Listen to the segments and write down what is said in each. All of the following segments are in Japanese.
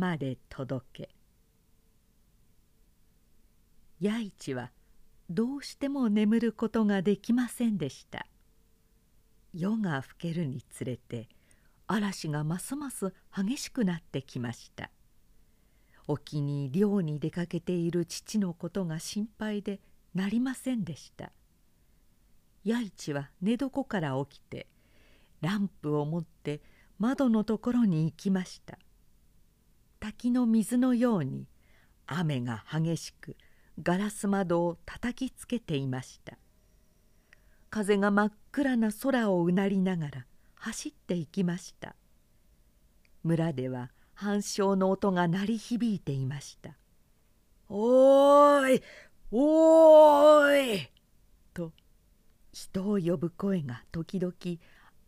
まで届け。弥一はどうしても眠ることができませんでした。夜が更けるにつれて嵐がますます激しくなってきました。沖に漁に出かけている父のことが心配でなりませんでした。弥一は寝床から起きてランプを持って窓のところに行きました。滝の水のように雨が激しくガラス窓を叩きつけていました。風が真っ暗な空をうなりながら走っていきました。村では反響の音が鳴り響いていました「おーいおーい!」と人を呼ぶ声が時々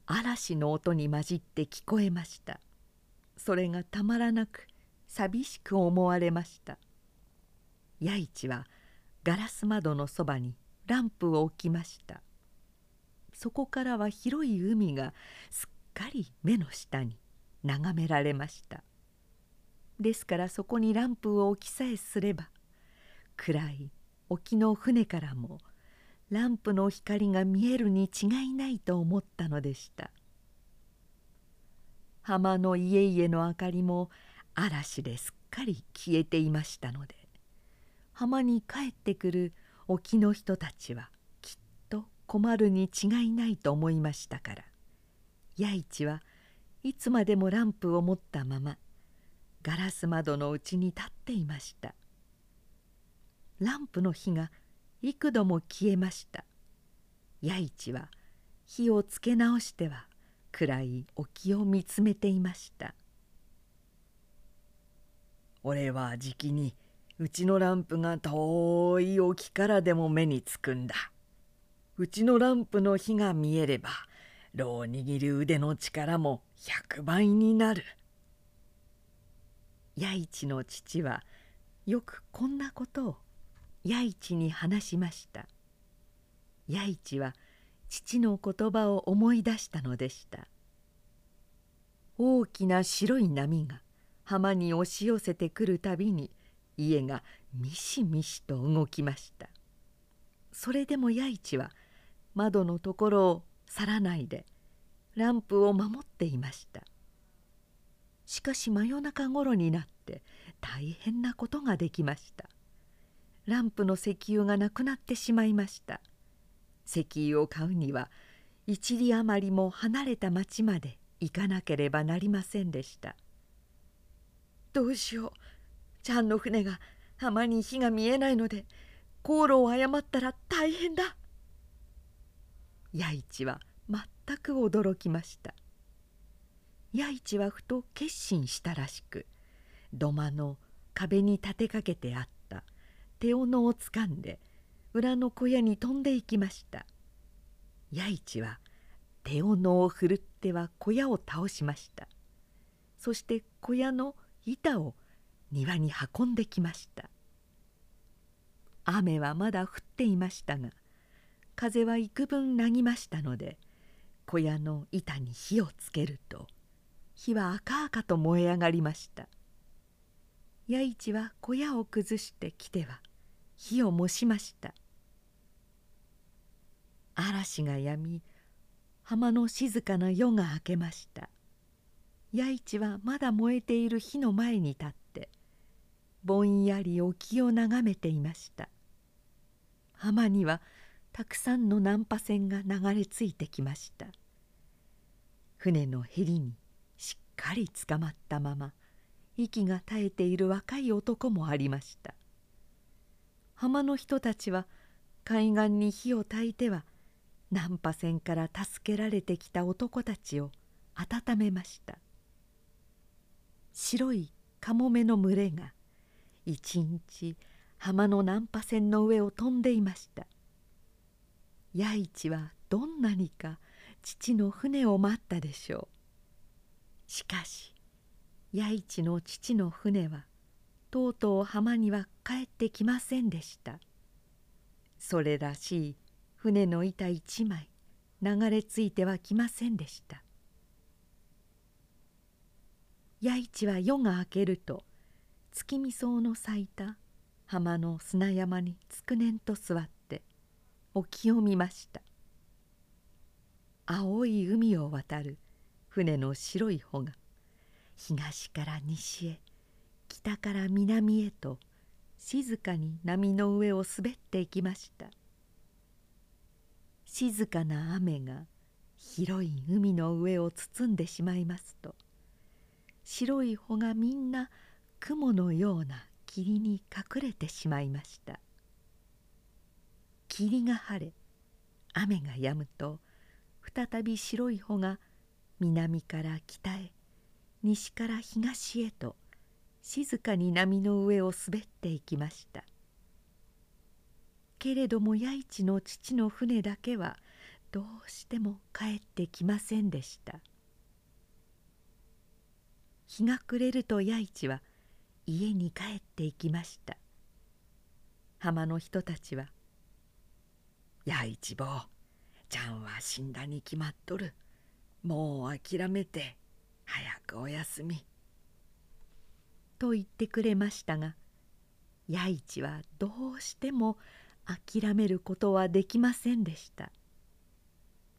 嵐の音に混じって聞こえました。それがたまらなく寂しく思われました。弥一はガラス窓のそばにランプを置きました。そこからは広い海がすっかり目の下に眺められました。ですからそこにランプを置きさえすれば暗い沖の船からもランプの光が見えるに違いないと思ったのでした。浜の家々の明かりも嵐ですっかり消えていましたので浜に帰ってくる沖の人たちはきっと困るに違いないと思いましたから弥一はいつまでもランプを持ったままガラス窓のうちに立っていました。ランプの火が幾度も消えました。弥一は火をつけ直しては暗い沖を見つめていました。俺はじきにうちのランプが遠い沖からでも目につくんだ。うちのランプの火が見えれば炉を握る腕の力も100倍になる。弥一の父はよくこんなことを弥一に話しました。弥一は父の言葉を思い出したのでした。大きな白い波が浜に押し寄せてくるたびに家がみしみしと動きました。それでも弥一は窓のところを去らないでランプを守っていました。しかし真夜中ごろになって大変なことができました。ランプの石油がなくなってしまいました。石油を買うには一里余りも離れた町まで行かなければなりませんでした。どうしよう。ちゃんの船が浜に火が見えないので航路を誤ったら大変だ。弥一は全く驚きました。弥一はふと決心したらしく土間の壁に立てかけてあった。手斧をつかんで裏の小屋に飛んでいきました。弥一は手斧を振るっては小屋を倒しました。そして小屋の板を庭に運んできました。雨はまだ降っていましたが風は幾分なぎましたので小屋の板に火をつけると火は赤々と燃え上がりました。弥一は小屋を崩してきては火を燃しました。嵐がやみ浜の静かな夜が明けました。弥一はまだ燃えている火の前に立ってぼんやり沖を眺めていました。浜にはたくさんの難破船が流れ着いてきました。船のへりにしっかりつかまったまま息が絶えている若い男もありました。浜の人たちは海岸に火を焚いては難破船から助けられてきた男たちを温めました。白いカモメの群れが一日浜の難破船の上を飛んでいました。弥一はどんなにか父の船を待ったでしょう。しかし弥一の父の船はとうとう浜には帰ってきませんでした。それらしい船の板一枚流れ着いてはきませんでした。弥一は夜が明けると月見草の咲いた浜の砂山につくねんと座って沖を見ました。青い海を渡る船の白い帆が東から西へ北から南へと静かに波の上を滑っていきました。静かな雨が広い海の上を包んでしまいますと白い穂がみんな雲のような霧に隠れてしまいました。霧が晴れ雨が止むと再び白い穂が南から北へ西から東へと静かに波の上を滑っていきました。けれども弥一の父の船だけはどうしても帰ってきませんでした。日が暮れると弥一は家に帰っていきました。浜の人たちは「弥一坊ちゃんは死んだに決まっとる。もう諦めて早くおやすみ」と言ってくれましたが弥一はどうしても諦めることはできませんでした。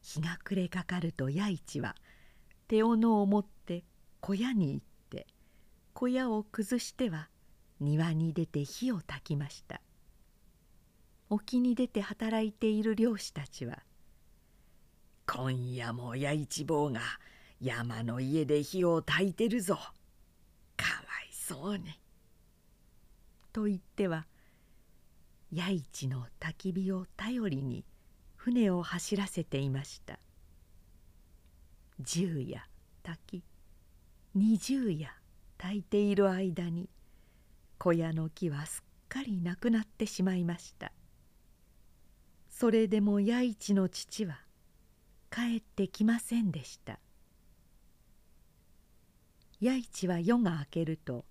日が暮れかかると弥一は手斧を持って小屋に行って小屋を崩しては庭に出て火を焚きました。沖に出て働いている漁師たちは「今夜も親一坊が山の家で火を焚いてるぞ。かわいそうに」と言っては弥一の焚き火を頼りに船を走らせていました。銃や滝20夜炊いている間に小屋の木はすっかりなくなってしまいました。それでも弥一の父は帰ってきませんでした。弥一は夜が明けると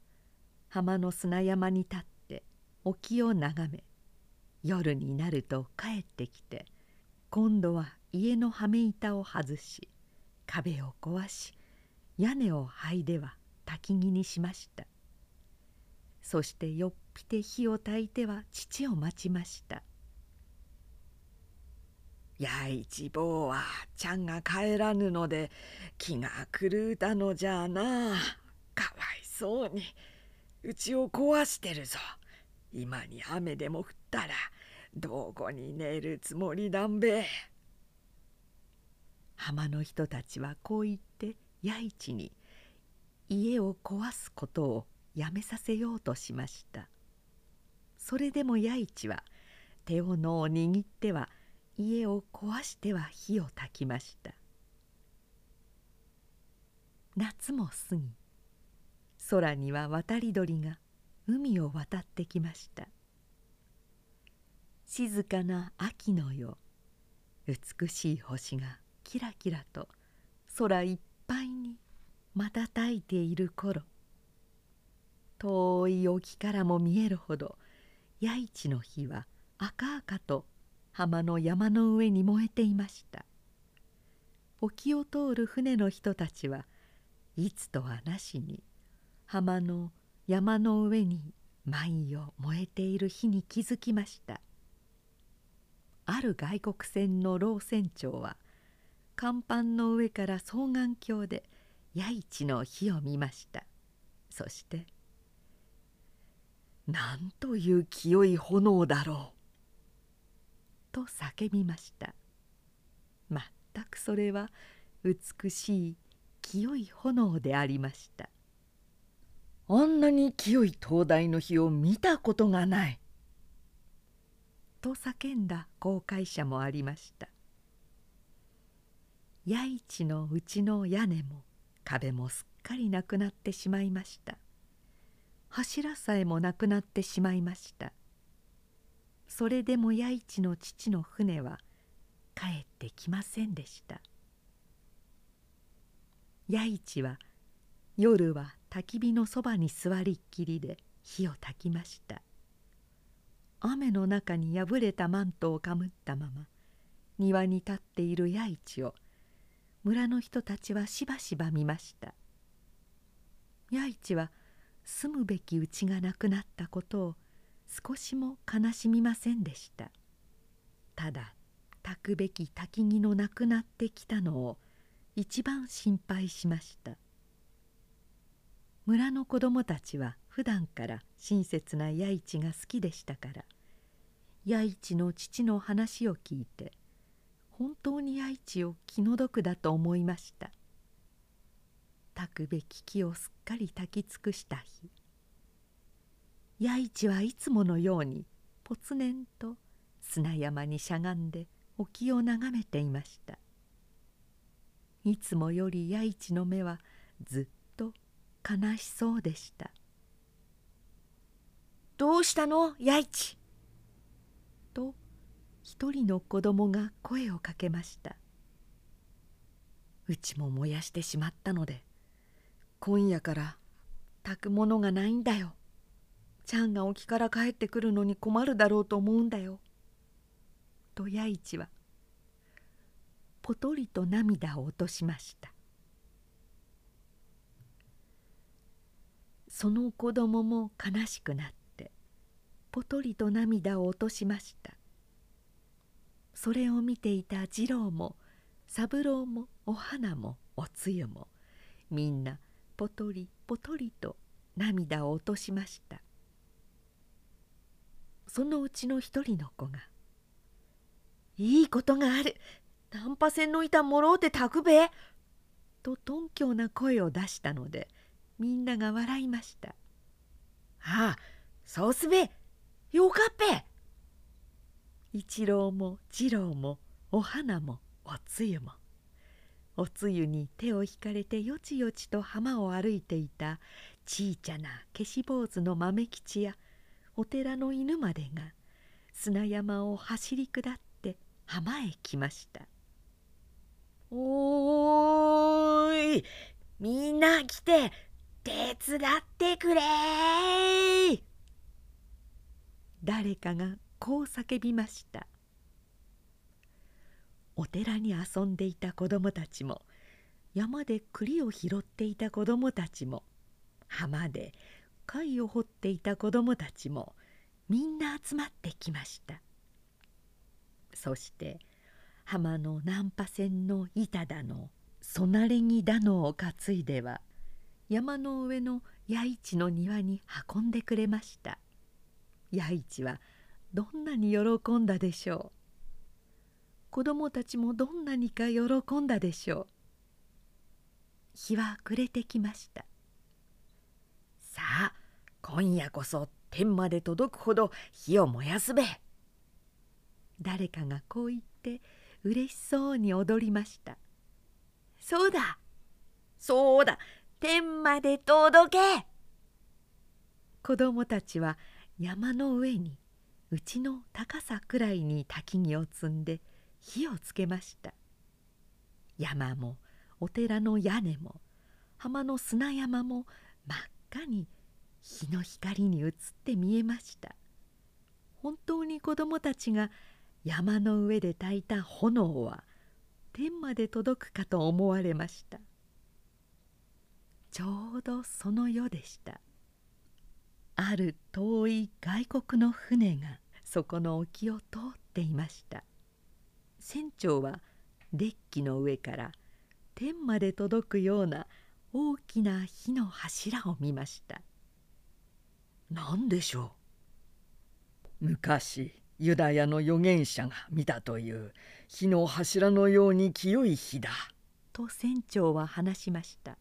浜の砂山に立って沖を眺め夜になると帰ってきて今度は家の羽目板を外し壁を壊し屋根を剥いでは焚き木にしました。そしてよっぴて火を焚いては父を待ちました「やいち坊はちゃんが帰らぬので気が狂うたのじゃな。かわいそうに。うちを壊してるぞ。今に雨でも降ったら。どこに寝るつもりだんべ。浜の人たちはこう言って弥一に家を壊すことをやめさせようとしました。それでも弥一は手斧を握っては家を壊しては火を焚きました。夏も過ぎ空には渡り鳥が海を渡ってきました。静かな秋の夜美しい星がキラキラと空いっぱいに瞬いている頃遠い沖からも見えるほど弥一の火は赤々と浜の山の上に燃えていました。沖を通る船の人たちはいつとはなしに浜の山の上に満夜燃えている火に気づきました。ある外国船の老船長は甲板の上から双眼鏡で弥一の火を見ました。そして「なんという清い炎だろう」と叫びました。全くそれは美しい清い炎でありました。あんなに清い灯台の火を見たことがない」と叫んだ航海者もありました。弥一のうちの屋根も壁もすっかりなくなってしまいました。柱さえもなくなってしまいました。それでも弥一の父の船は帰ってきませんでした。弥一は夜は焚き火のそばに座りっきりで火を焚きました。雨の中に破れたマントをかむったまま庭に立っている弥一を村の人たちはしばしば見ました。弥一は住むべき家がなくなったことを少しも悲しみませんでした。ただ炊くべき焚き木のなくなってきたのを一番心配しました。村の子供たちは普段から親切な弥一が好きでしたから弥一の父の話を聞いて本当に弥一を気の毒だと思いました。炊くべき木をすっかり炊き尽くした日。弥一はいつものようにぽつねんと砂山にしゃがんで沖を眺めていました。いつもより弥一の目はずっと悲しそうでした「どうしたの？弥一」と一人の子供が声をかけました「うちも燃やしてしまったので今夜から炊くものがないんだよ。ちゃんが沖から帰ってくるのに困るだろうと思うんだよ。」と弥一はぽとりと涙を落としましたその子供も悲しくなってぽとりと涙を落としましたそれを見ていた次郎も三郎もお花もおつゆもみんなぽとりぽとりと涙を落としました。そのうちの一人の子が「いいことがある。難破船の板もろうて炊くべ」と頓強な声を出したのでみんなが笑いました「ああそうすべ。よかっぺ」一郎も二郎もお花もおつゆも。おつゆに手を引かれてよちよちと浜を歩いていたちいちゃな消し坊主の豆吉やお寺の犬までが砂山を走り下って浜へ来ました「おーいみんな来て手伝ってくれ誰かがこう叫びました。お寺に遊んでいた子供たちも山で栗を拾っていた子供たちも浜で貝を掘っていた子供たちもみんな集まってきました。そして浜の難破船の板だのそなれ木だのを担いでは山の上の弥一の庭に運んでくれました。弥一はどんなに喜んだでしょう？子供たちもどんなにか喜んだでしょう？日は暮れてきました。さあ今夜こそ天まで届くほど火を燃やすべ。誰かがこう言って嬉しそうに踊りました。そうだ。そうだ。天まで届け。子供たちは山の上にうちの高さくらいに焚き木を積んで火をつけました。山もお寺の屋根も浜の砂山も真っ赤に日の光に映って見えました。本当に子供たちが山の上で焚いた炎は天まで届くかと思われました。ちょうどその夜でした。ある遠い外国の船がそこの沖を通っていました。船長はデッキの上から天まで届くような大きな火の柱を見ました。何でしょう？昔ユダヤの預言者が見たという火の柱のように清い火だ。と船長は話しました。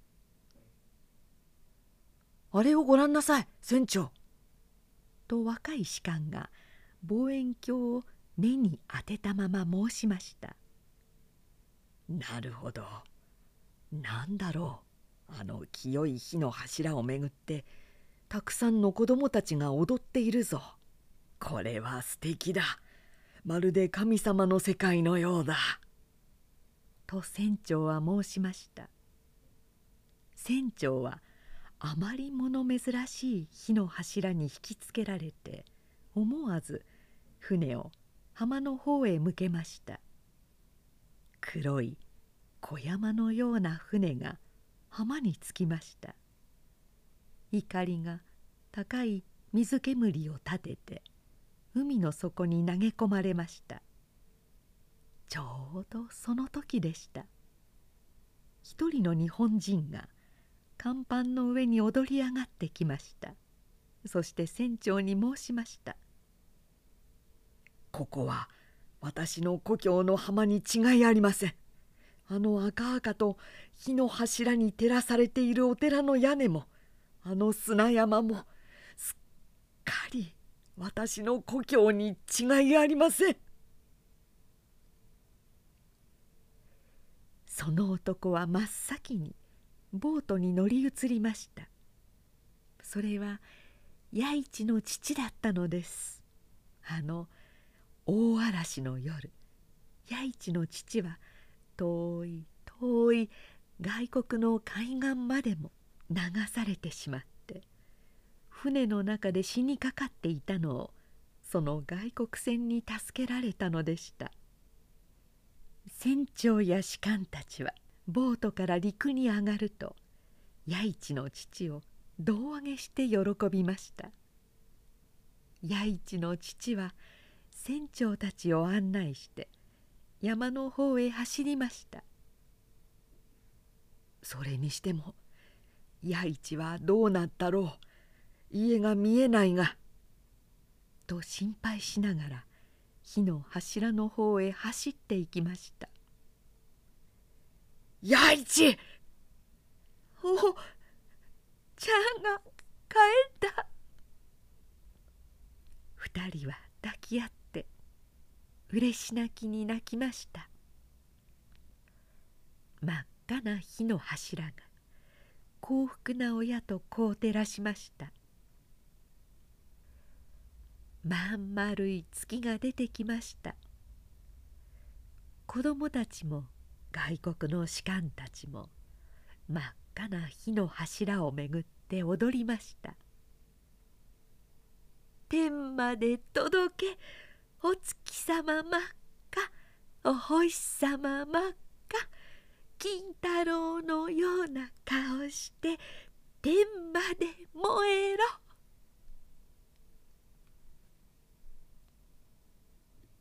あれをご覧なさい船長。と若い士官が望遠鏡を目に当てたまま申しました。なるほど。なんだろう。あの清い火の柱をめぐってたくさんの子供たちが踊っているぞ。これは素敵だ。まるで神様の世界のようだ。と船長は申しました。船長はあまり物珍しい火の柱に引きつけられて思わず船を浜の方へ向けました。黒い小山のような船が浜に着きました。怒りが高い水煙を立てて海の底に投げ込まれました。ちょうどその時でした。一人の日本人が甲板の上に踊り上がってきました。そして船長に申しました「ここは私の故郷の浜に違いありません。あの赤々と火の柱に照らされているお寺の屋根もあの砂山もすっかり私の故郷に違いありません」その男は真っ先にボートに乗り移りました。それは弥一の父だったのです。あの大嵐の夜弥一の父は遠い遠い外国の海岸までも流されてしまって船の中で死にかかっていたのをその外国船に助けられたのでした。船長や士官たちはボートから陸に上がると弥一の父を胴上げして喜びました。弥一の父は船長たちを案内して山の方へ走りました。それにしても弥一はどうなったろう家が見えないが」と心配しながら火の柱の方へ走っていきました「弥一！おちゃんが帰った」二人は抱き合って嬉し泣きに泣きました。真っ赤な火の柱が幸福な親と子を照らしました。まん丸い月が出てきました。子供たちも外国の士官たちも真っ赤な火の柱をめぐって踊りました。天まで届けお月様真っ赤お星様真っ赤金太郎のような顔して天まで燃えろ」。